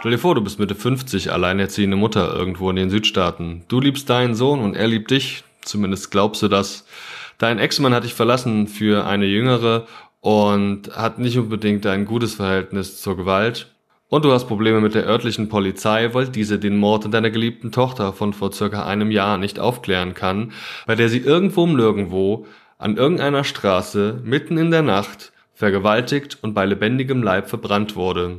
Stell dir vor, du bist Mitte 50, alleinerziehende Mutter irgendwo in den Südstaaten. Du liebst deinen Sohn und er liebt dich. Zumindest glaubst du das. Dein Ex-Mann hat dich verlassen für eine jüngere und hat nicht unbedingt ein gutes Verhältnis zur Gewalt. Und du hast Probleme mit der örtlichen Polizei, weil diese den Mord an deiner geliebten Tochter von vor circa einem Jahr nicht aufklären kann, bei der sie irgendwo um nirgendwo an irgendeiner Straße mitten in der Nacht vergewaltigt und bei lebendigem Leib verbrannt wurde.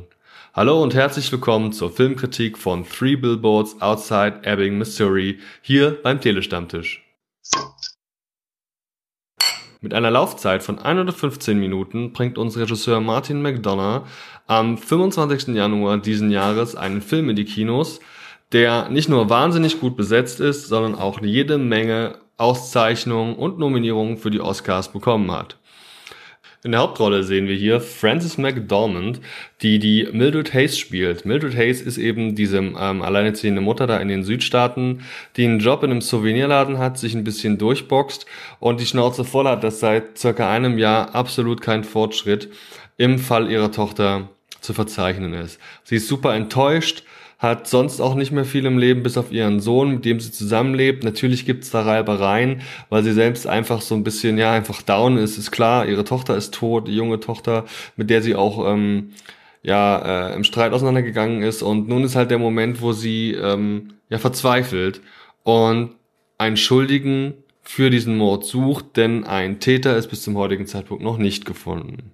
Hallo und herzlich willkommen zur Filmkritik von Three Billboards Outside Ebbing, Missouri, hier beim Telestammtisch. Mit einer Laufzeit von 115 Minuten bringt uns Regisseur Martin McDonough am 25. Januar diesen Jahres einen Film in die Kinos, der nicht nur wahnsinnig gut besetzt ist, sondern auch jede Menge Auszeichnungen und Nominierungen für die Oscars bekommen hat. In der Hauptrolle sehen wir hier Frances McDormand, die die Mildred Hayes spielt. Mildred Hayes ist eben diese ähm, alleinerziehende Mutter da in den Südstaaten, die einen Job in einem Souvenirladen hat, sich ein bisschen durchboxt und die Schnauze voll hat, dass seit circa einem Jahr absolut kein Fortschritt im Fall ihrer Tochter zu verzeichnen ist. Sie ist super enttäuscht, hat sonst auch nicht mehr viel im Leben, bis auf ihren Sohn, mit dem sie zusammenlebt. Natürlich gibt's da Reibereien, weil sie selbst einfach so ein bisschen, ja, einfach down ist, ist klar. Ihre Tochter ist tot, die junge Tochter, mit der sie auch ähm, ja äh, im Streit auseinandergegangen ist. Und nun ist halt der Moment, wo sie ähm, ja verzweifelt und einen Schuldigen für diesen Mord sucht, denn ein Täter ist bis zum heutigen Zeitpunkt noch nicht gefunden.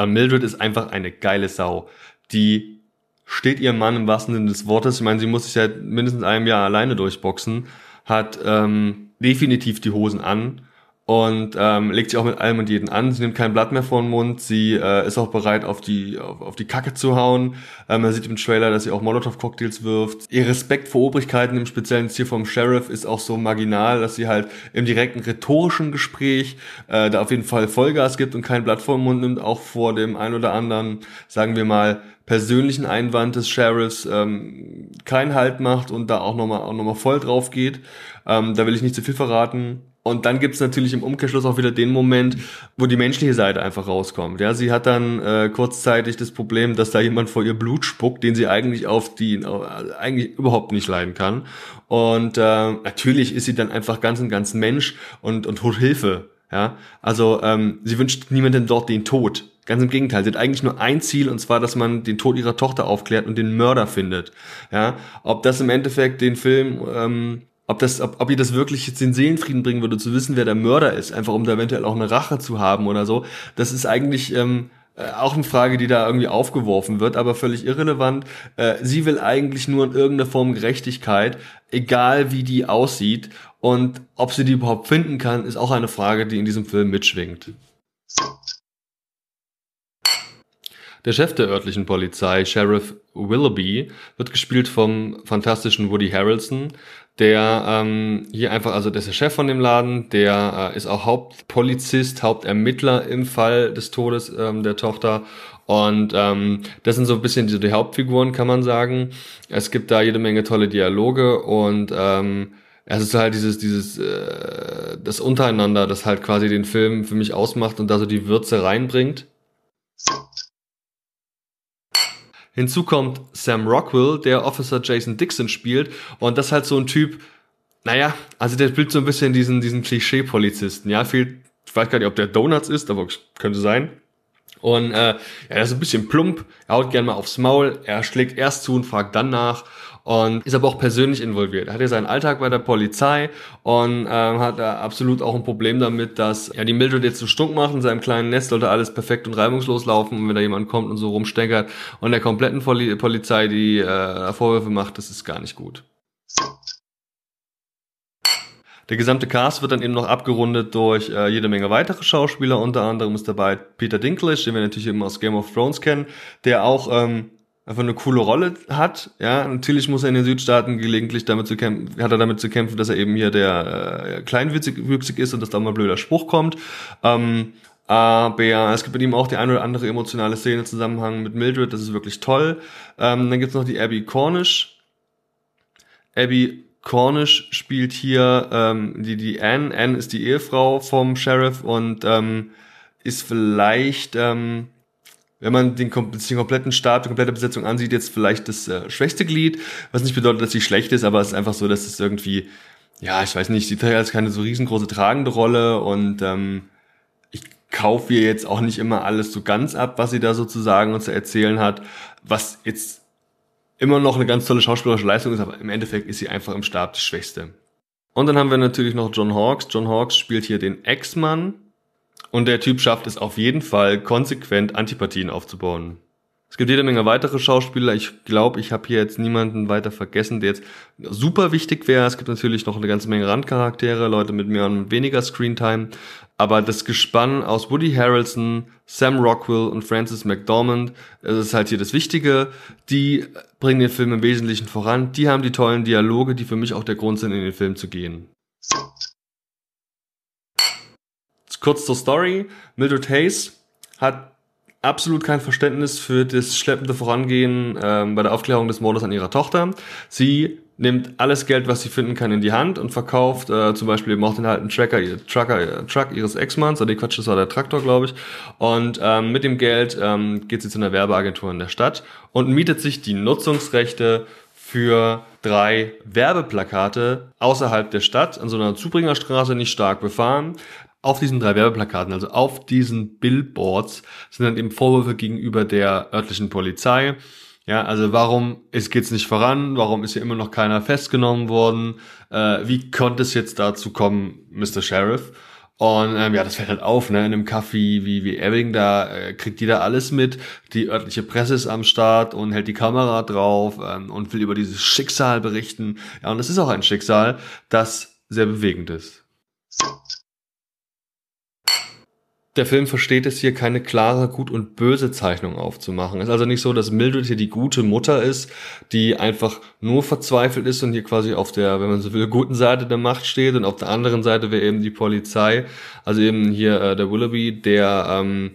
Ja, Mildred ist einfach eine geile Sau. Die steht ihrem Mann im wahrsten Sinne des Wortes. Ich meine, sie muss sich seit mindestens einem Jahr alleine durchboxen, hat ähm, definitiv die Hosen an und ähm, legt sich auch mit allem und jeden an. Sie nimmt kein Blatt mehr vor den Mund. Sie äh, ist auch bereit, auf die auf, auf die Kacke zu hauen. Ähm, man sieht im Trailer, dass sie auch Molotow-Cocktails wirft. Ihr Respekt vor Obrigkeiten, im speziellen Ziel vom Sheriff, ist auch so marginal, dass sie halt im direkten rhetorischen Gespräch äh, da auf jeden Fall Vollgas gibt und kein Blatt vor den Mund nimmt, auch vor dem ein oder anderen, sagen wir mal, persönlichen Einwand des Sheriffs ähm, keinen Halt macht und da auch nochmal auch noch voll drauf geht. Ähm, da will ich nicht zu viel verraten. Und dann gibt's natürlich im Umkehrschluss auch wieder den Moment, wo die menschliche Seite einfach rauskommt. Ja, sie hat dann äh, kurzzeitig das Problem, dass da jemand vor ihr Blut spuckt, den sie eigentlich auf die äh, eigentlich überhaupt nicht leiden kann. Und äh, natürlich ist sie dann einfach ganz und ganz Mensch und und holt Hilfe. Ja, also ähm, sie wünscht niemandem dort den Tod. Ganz im Gegenteil, sie hat eigentlich nur ein Ziel und zwar, dass man den Tod ihrer Tochter aufklärt und den Mörder findet. Ja, ob das im Endeffekt den Film ähm, ob das, ob, ob ihr das wirklich jetzt den Seelenfrieden bringen würde, zu wissen, wer der Mörder ist, einfach um da eventuell auch eine Rache zu haben oder so. Das ist eigentlich ähm, äh, auch eine Frage, die da irgendwie aufgeworfen wird, aber völlig irrelevant. Äh, sie will eigentlich nur in irgendeiner Form Gerechtigkeit, egal wie die aussieht. Und ob sie die überhaupt finden kann, ist auch eine Frage, die in diesem Film mitschwingt. Der Chef der örtlichen Polizei, Sheriff Willoughby, wird gespielt vom fantastischen Woody Harrelson, der ähm, hier einfach, also der ist der Chef von dem Laden, der äh, ist auch Hauptpolizist, Hauptermittler im Fall des Todes ähm, der Tochter und ähm, das sind so ein bisschen die, die Hauptfiguren, kann man sagen. Es gibt da jede Menge tolle Dialoge und ähm, es ist halt dieses, dieses, äh, das Untereinander, das halt quasi den Film für mich ausmacht und da so die Würze reinbringt. Hinzu kommt Sam Rockwell, der Officer Jason Dixon spielt. Und das ist halt so ein Typ, naja, also der spielt so ein bisschen diesen, diesen Klischee-Polizisten. Ja, viel, ich weiß gar nicht, ob der Donuts ist, aber könnte sein. Und äh, ja, er ist ein bisschen plump, er haut gerne mal aufs Maul, er schlägt erst zu und fragt dann nach und ist aber auch persönlich involviert. Er hat ja seinen Alltag bei der Polizei und ähm, hat da absolut auch ein Problem damit, dass ja die Mildred jetzt so stunk macht in seinem kleinen Nest sollte alles perfekt und reibungslos laufen und wenn da jemand kommt und so rumsteckert und der kompletten Poli Polizei die äh, Vorwürfe macht, das ist gar nicht gut. Der gesamte Cast wird dann eben noch abgerundet durch äh, jede Menge weitere Schauspieler. Unter anderem ist dabei Peter Dinklage, den wir natürlich eben aus Game of Thrones kennen, der auch ähm, einfach eine coole Rolle hat. Ja, natürlich muss er in den Südstaaten gelegentlich damit zu kämpfen, hat er damit zu kämpfen, dass er eben hier der äh, kleinwüchsig ist und dass da mal blöder Spruch kommt. Ähm, aber es gibt bei ihm auch die eine oder andere emotionale Szene im Zusammenhang mit Mildred, das ist wirklich toll. Ähm, dann gibt's noch die Abby Cornish. Abby Cornish spielt hier ähm, die, die Anne. Anne ist die Ehefrau vom Sheriff und ähm, ist vielleicht ähm, wenn man den, den kompletten Stab, die komplette Besetzung ansieht, jetzt vielleicht das äh, schwächste Glied, was nicht bedeutet, dass sie schlecht ist, aber es ist einfach so, dass es irgendwie, ja, ich weiß nicht, sie trägt jetzt keine so riesengroße tragende Rolle und ähm, ich kaufe ihr jetzt auch nicht immer alles so ganz ab, was sie da sozusagen uns zu erzählen hat, was jetzt immer noch eine ganz tolle schauspielerische Leistung ist, aber im Endeffekt ist sie einfach im Stab die Schwächste. Und dann haben wir natürlich noch John Hawkes. John Hawkes spielt hier den Ex-Mann und der Typ schafft es auf jeden Fall, konsequent Antipathien aufzubauen. Es gibt jede Menge weitere Schauspieler. Ich glaube, ich habe hier jetzt niemanden weiter vergessen, der jetzt super wichtig wäre. Es gibt natürlich noch eine ganze Menge Randcharaktere, Leute mit mehr und weniger Screentime. Aber das Gespann aus Woody Harrelson, Sam Rockwell und Francis McDormand, das ist halt hier das Wichtige. Die bringen den Film im Wesentlichen voran. Die haben die tollen Dialoge, die für mich auch der Grund sind, in den Film zu gehen. Kurz zur Story. Mildred Hayes hat absolut kein Verständnis für das schleppende Vorangehen ähm, bei der Aufklärung des Mordes an ihrer Tochter. Sie nimmt alles Geld, was sie finden kann, in die Hand und verkauft äh, zum Beispiel eben auch den alten Tracker, ihr Trucker, ihr Truck ihres Ex-Manns, oder die Quatsch, das war der Traktor, glaube ich. Und ähm, mit dem Geld ähm, geht sie zu einer Werbeagentur in der Stadt und mietet sich die Nutzungsrechte für drei Werbeplakate außerhalb der Stadt an so einer Zubringerstraße nicht stark befahren auf diesen drei Werbeplakaten, also auf diesen Billboards, sind dann eben Vorwürfe gegenüber der örtlichen Polizei. Ja, also warum ist geht's nicht voran? Warum ist hier immer noch keiner festgenommen worden? Äh, wie konnte es jetzt dazu kommen, Mr. Sheriff? Und ähm, ja, das fällt halt auf, ne? In einem Café wie, wie Ebbing, da äh, kriegt jeder alles mit. Die örtliche Presse ist am Start und hält die Kamera drauf ähm, und will über dieses Schicksal berichten. Ja, und es ist auch ein Schicksal, das sehr bewegend ist der Film versteht es hier keine klare Gut- und Böse-Zeichnung aufzumachen. Es ist also nicht so, dass Mildred hier die gute Mutter ist, die einfach nur verzweifelt ist und hier quasi auf der, wenn man so will, guten Seite der Macht steht und auf der anderen Seite wäre eben die Polizei, also eben hier äh, der Willoughby, der ähm,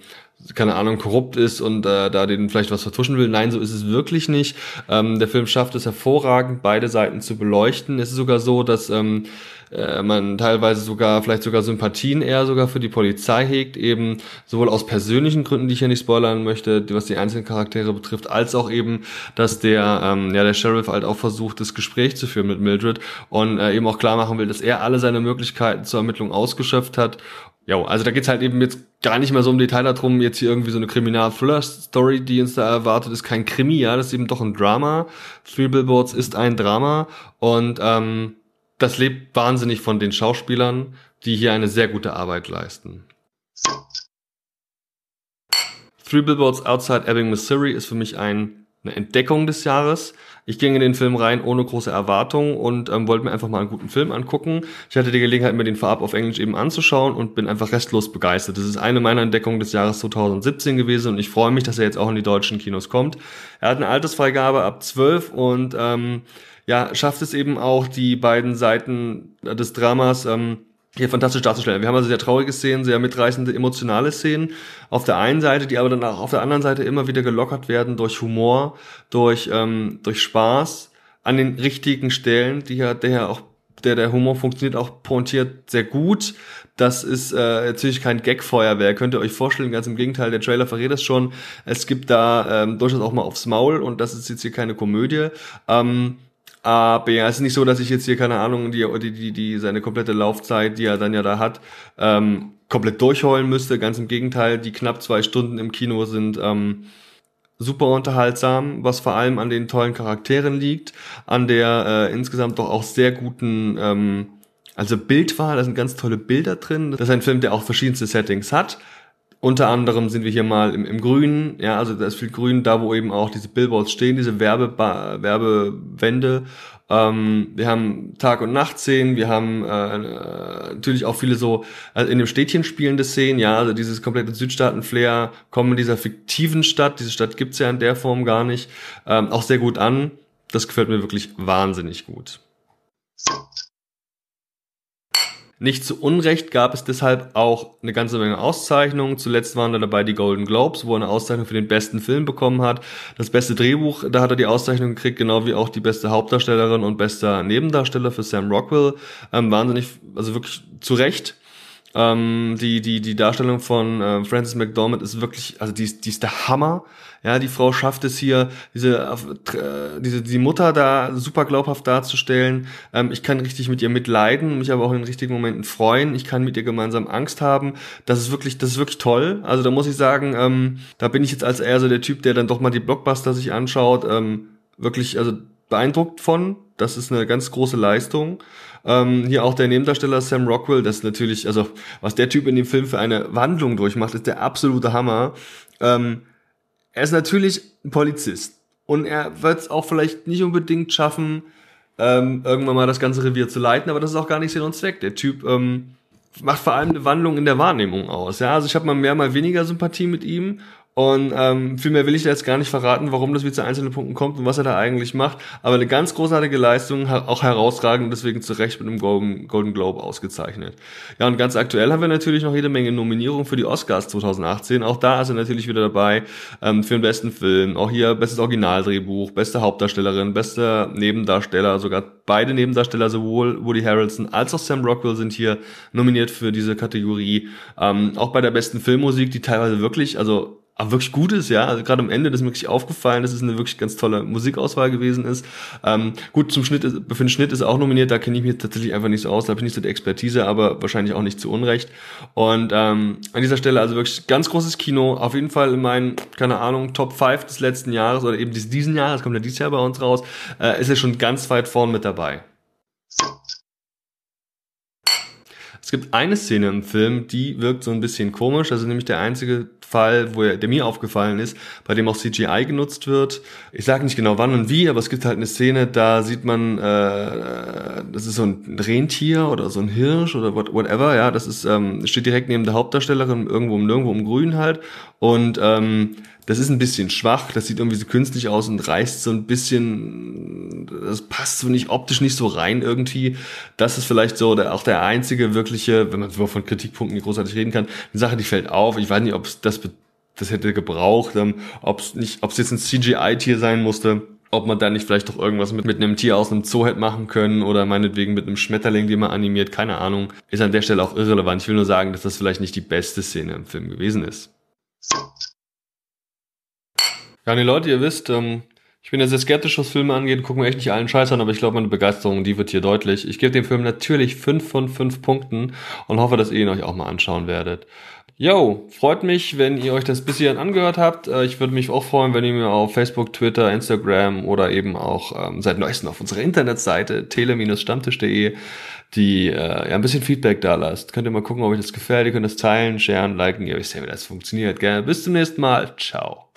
keine Ahnung, korrupt ist und äh, da den vielleicht was vertuschen will. Nein, so ist es wirklich nicht. Ähm, der Film schafft es hervorragend, beide Seiten zu beleuchten. Es ist sogar so, dass ähm, äh, man teilweise sogar, vielleicht sogar Sympathien eher sogar für die Polizei hegt, eben sowohl aus persönlichen Gründen, die ich hier nicht spoilern möchte, was die einzelnen Charaktere betrifft, als auch eben, dass der, ähm, ja, der Sheriff halt auch versucht, das Gespräch zu führen mit Mildred und äh, eben auch klar machen will, dass er alle seine Möglichkeiten zur Ermittlung ausgeschöpft hat Jo, also da geht's halt eben jetzt gar nicht mehr so im Detail darum, jetzt hier irgendwie so eine Kriminal-Thriller-Story, die uns da erwartet, ist kein Krimi, ja, das ist eben doch ein Drama. Three Billboards ist ein Drama und ähm, das lebt wahnsinnig von den Schauspielern, die hier eine sehr gute Arbeit leisten. Three Billboards Outside Ebbing, Missouri ist für mich ein, eine Entdeckung des Jahres. Ich ging in den Film rein ohne große Erwartungen und ähm, wollte mir einfach mal einen guten Film angucken. Ich hatte die Gelegenheit, mir den vorab auf Englisch eben anzuschauen und bin einfach restlos begeistert. Das ist eine meiner Entdeckungen des Jahres 2017 gewesen und ich freue mich, dass er jetzt auch in die deutschen Kinos kommt. Er hat eine Altersfreigabe ab 12 und ähm, ja, schafft es eben auch, die beiden Seiten des Dramas ähm, hier fantastisch darzustellen. Wir haben also sehr traurige Szenen, sehr mitreißende emotionale Szenen auf der einen Seite, die aber dann auch auf der anderen Seite immer wieder gelockert werden durch Humor, durch ähm, durch Spaß an den richtigen Stellen, die ja der auch der der Humor funktioniert auch pointiert sehr gut. Das ist äh, natürlich kein Gagfeuerwehr, könnt ihr euch vorstellen. Ganz im Gegenteil, der Trailer verrät es schon. Es gibt da ähm, durchaus auch mal aufs Maul und das ist jetzt hier keine Komödie. Ähm, aber ja, es ist nicht so, dass ich jetzt hier, keine Ahnung, die, die, die, die seine komplette Laufzeit, die er dann ja da hat, ähm, komplett durchheulen müsste. Ganz im Gegenteil, die knapp zwei Stunden im Kino sind ähm, super unterhaltsam, was vor allem an den tollen Charakteren liegt, an der äh, insgesamt doch auch sehr guten ähm, also Bildwahl, da sind ganz tolle Bilder drin. Das ist ein Film, der auch verschiedenste Settings hat. Unter anderem sind wir hier mal im, im Grünen, ja, also da ist viel Grün, da wo eben auch diese Billboards stehen, diese Werbe Werbewände. Ähm, wir haben Tag- und Nachtszenen, wir haben äh, natürlich auch viele so also in dem Städtchen spielende Szenen, ja, also dieses komplette Südstaaten-Flair kommen in dieser fiktiven Stadt, diese Stadt gibt's ja in der Form gar nicht, ähm, auch sehr gut an. Das gefällt mir wirklich wahnsinnig gut. Nicht zu Unrecht gab es deshalb auch eine ganze Menge Auszeichnungen. Zuletzt waren da dabei die Golden Globes, wo er eine Auszeichnung für den besten Film bekommen hat. Das beste Drehbuch, da hat er die Auszeichnung gekriegt, genau wie auch die beste Hauptdarstellerin und bester Nebendarsteller für Sam Rockwell. Ähm, wahnsinnig, also wirklich zu Recht. Ähm, die, die, die Darstellung von äh, Frances McDormand ist wirklich, also die ist, die ist der Hammer. Ja, die Frau schafft es hier, diese, äh, diese, die Mutter da super glaubhaft darzustellen. Ähm, ich kann richtig mit ihr mitleiden, mich aber auch in den richtigen Momenten freuen. Ich kann mit ihr gemeinsam Angst haben. Das ist wirklich, das ist wirklich toll. Also da muss ich sagen, ähm, da bin ich jetzt als eher so der Typ, der dann doch mal die Blockbuster sich anschaut. Ähm, wirklich, also beeindruckt von. Das ist eine ganz große Leistung. Ähm, hier auch der Nebendarsteller Sam Rockwell, das ist natürlich, also was der Typ in dem Film für eine Wandlung durchmacht, ist der absolute Hammer. Ähm, er ist natürlich ein Polizist und er wird es auch vielleicht nicht unbedingt schaffen, ähm, irgendwann mal das ganze Revier zu leiten, aber das ist auch gar nicht Sinn und Zweck. Der Typ ähm, macht vor allem eine Wandlung in der Wahrnehmung aus. Ja, also ich habe mal mehr, mal weniger Sympathie mit ihm und ähm, viel mehr will ich jetzt gar nicht verraten, warum das wie zu einzelnen Punkten kommt und was er da eigentlich macht. Aber eine ganz großartige Leistung, auch herausragend, deswegen zu Recht mit einem Golden, Globe ausgezeichnet. Ja, und ganz aktuell haben wir natürlich noch jede Menge Nominierungen für die Oscars 2018. Auch da ist er natürlich wieder dabei ähm, für den besten Film. Auch hier bestes Originaldrehbuch, beste Hauptdarstellerin, bester Nebendarsteller, sogar beide Nebendarsteller, sowohl Woody Harrelson als auch Sam Rockwell sind hier nominiert für diese Kategorie. Ähm, auch bei der besten Filmmusik, die teilweise wirklich, also aber wirklich gut ist, ja. Also gerade am Ende das ist mir wirklich aufgefallen, dass es eine wirklich ganz tolle Musikauswahl gewesen ist. Ähm, gut, zum Schnitt ist, für den Schnitt ist auch nominiert, da kenne ich mich tatsächlich einfach nicht so aus, da habe ich nicht so die Expertise, aber wahrscheinlich auch nicht zu Unrecht. Und ähm, an dieser Stelle also wirklich ganz großes Kino, auf jeden Fall in meinen, keine Ahnung, Top 5 des letzten Jahres oder eben diesen Jahres, kommt ja dieses Jahr bei uns raus, äh, ist er schon ganz weit vorn mit dabei. Es gibt eine Szene im Film, die wirkt so ein bisschen komisch. Ist nämlich der einzige Fall, wo er, der mir aufgefallen ist, bei dem auch CGI genutzt wird. Ich sage nicht genau wann und wie, aber es gibt halt eine Szene, da sieht man, äh, das ist so ein Rentier oder so ein Hirsch oder whatever, ja, das ist ähm, steht direkt neben der Hauptdarstellerin irgendwo im Nirgendwo im Grün halt und ähm, das ist ein bisschen schwach, das sieht irgendwie so künstlich aus und reißt so ein bisschen, das passt so nicht optisch nicht so rein irgendwie. Das ist vielleicht so der, auch der einzige wirkliche, wenn man von Kritikpunkten großartig reden kann, eine Sache, die fällt auf. Ich weiß nicht, ob das, das hätte gebraucht, ähm, ob es nicht, ob es jetzt ein CGI-Tier sein musste ob man da nicht vielleicht doch irgendwas mit, mit einem Tier aus einem Zoo hätte machen können oder meinetwegen mit einem Schmetterling, den man animiert, keine Ahnung, ist an der Stelle auch irrelevant. Ich will nur sagen, dass das vielleicht nicht die beste Szene im Film gewesen ist. Ja, die Leute, ihr wisst, ähm, ich bin ja sehr skeptisch, was Filme angeht, gucken mir echt nicht allen Scheiß an, aber ich glaube, meine Begeisterung, die wird hier deutlich. Ich gebe dem Film natürlich fünf von fünf Punkten und hoffe, dass ihr ihn euch auch mal anschauen werdet. Yo, freut mich, wenn ihr euch das bis hierhin angehört habt. Äh, ich würde mich auch freuen, wenn ihr mir auf Facebook, Twitter, Instagram oder eben auch ähm, seit neuestem auf unserer Internetseite tele-stammtisch.de die äh, ja ein bisschen Feedback da lasst. Könnt ihr mal gucken, ob euch das gefällt. Ihr könnt es teilen, sharen, liken. Ihr wisst ja, wie das funktioniert. Gerne. Bis zum nächsten Mal. Ciao.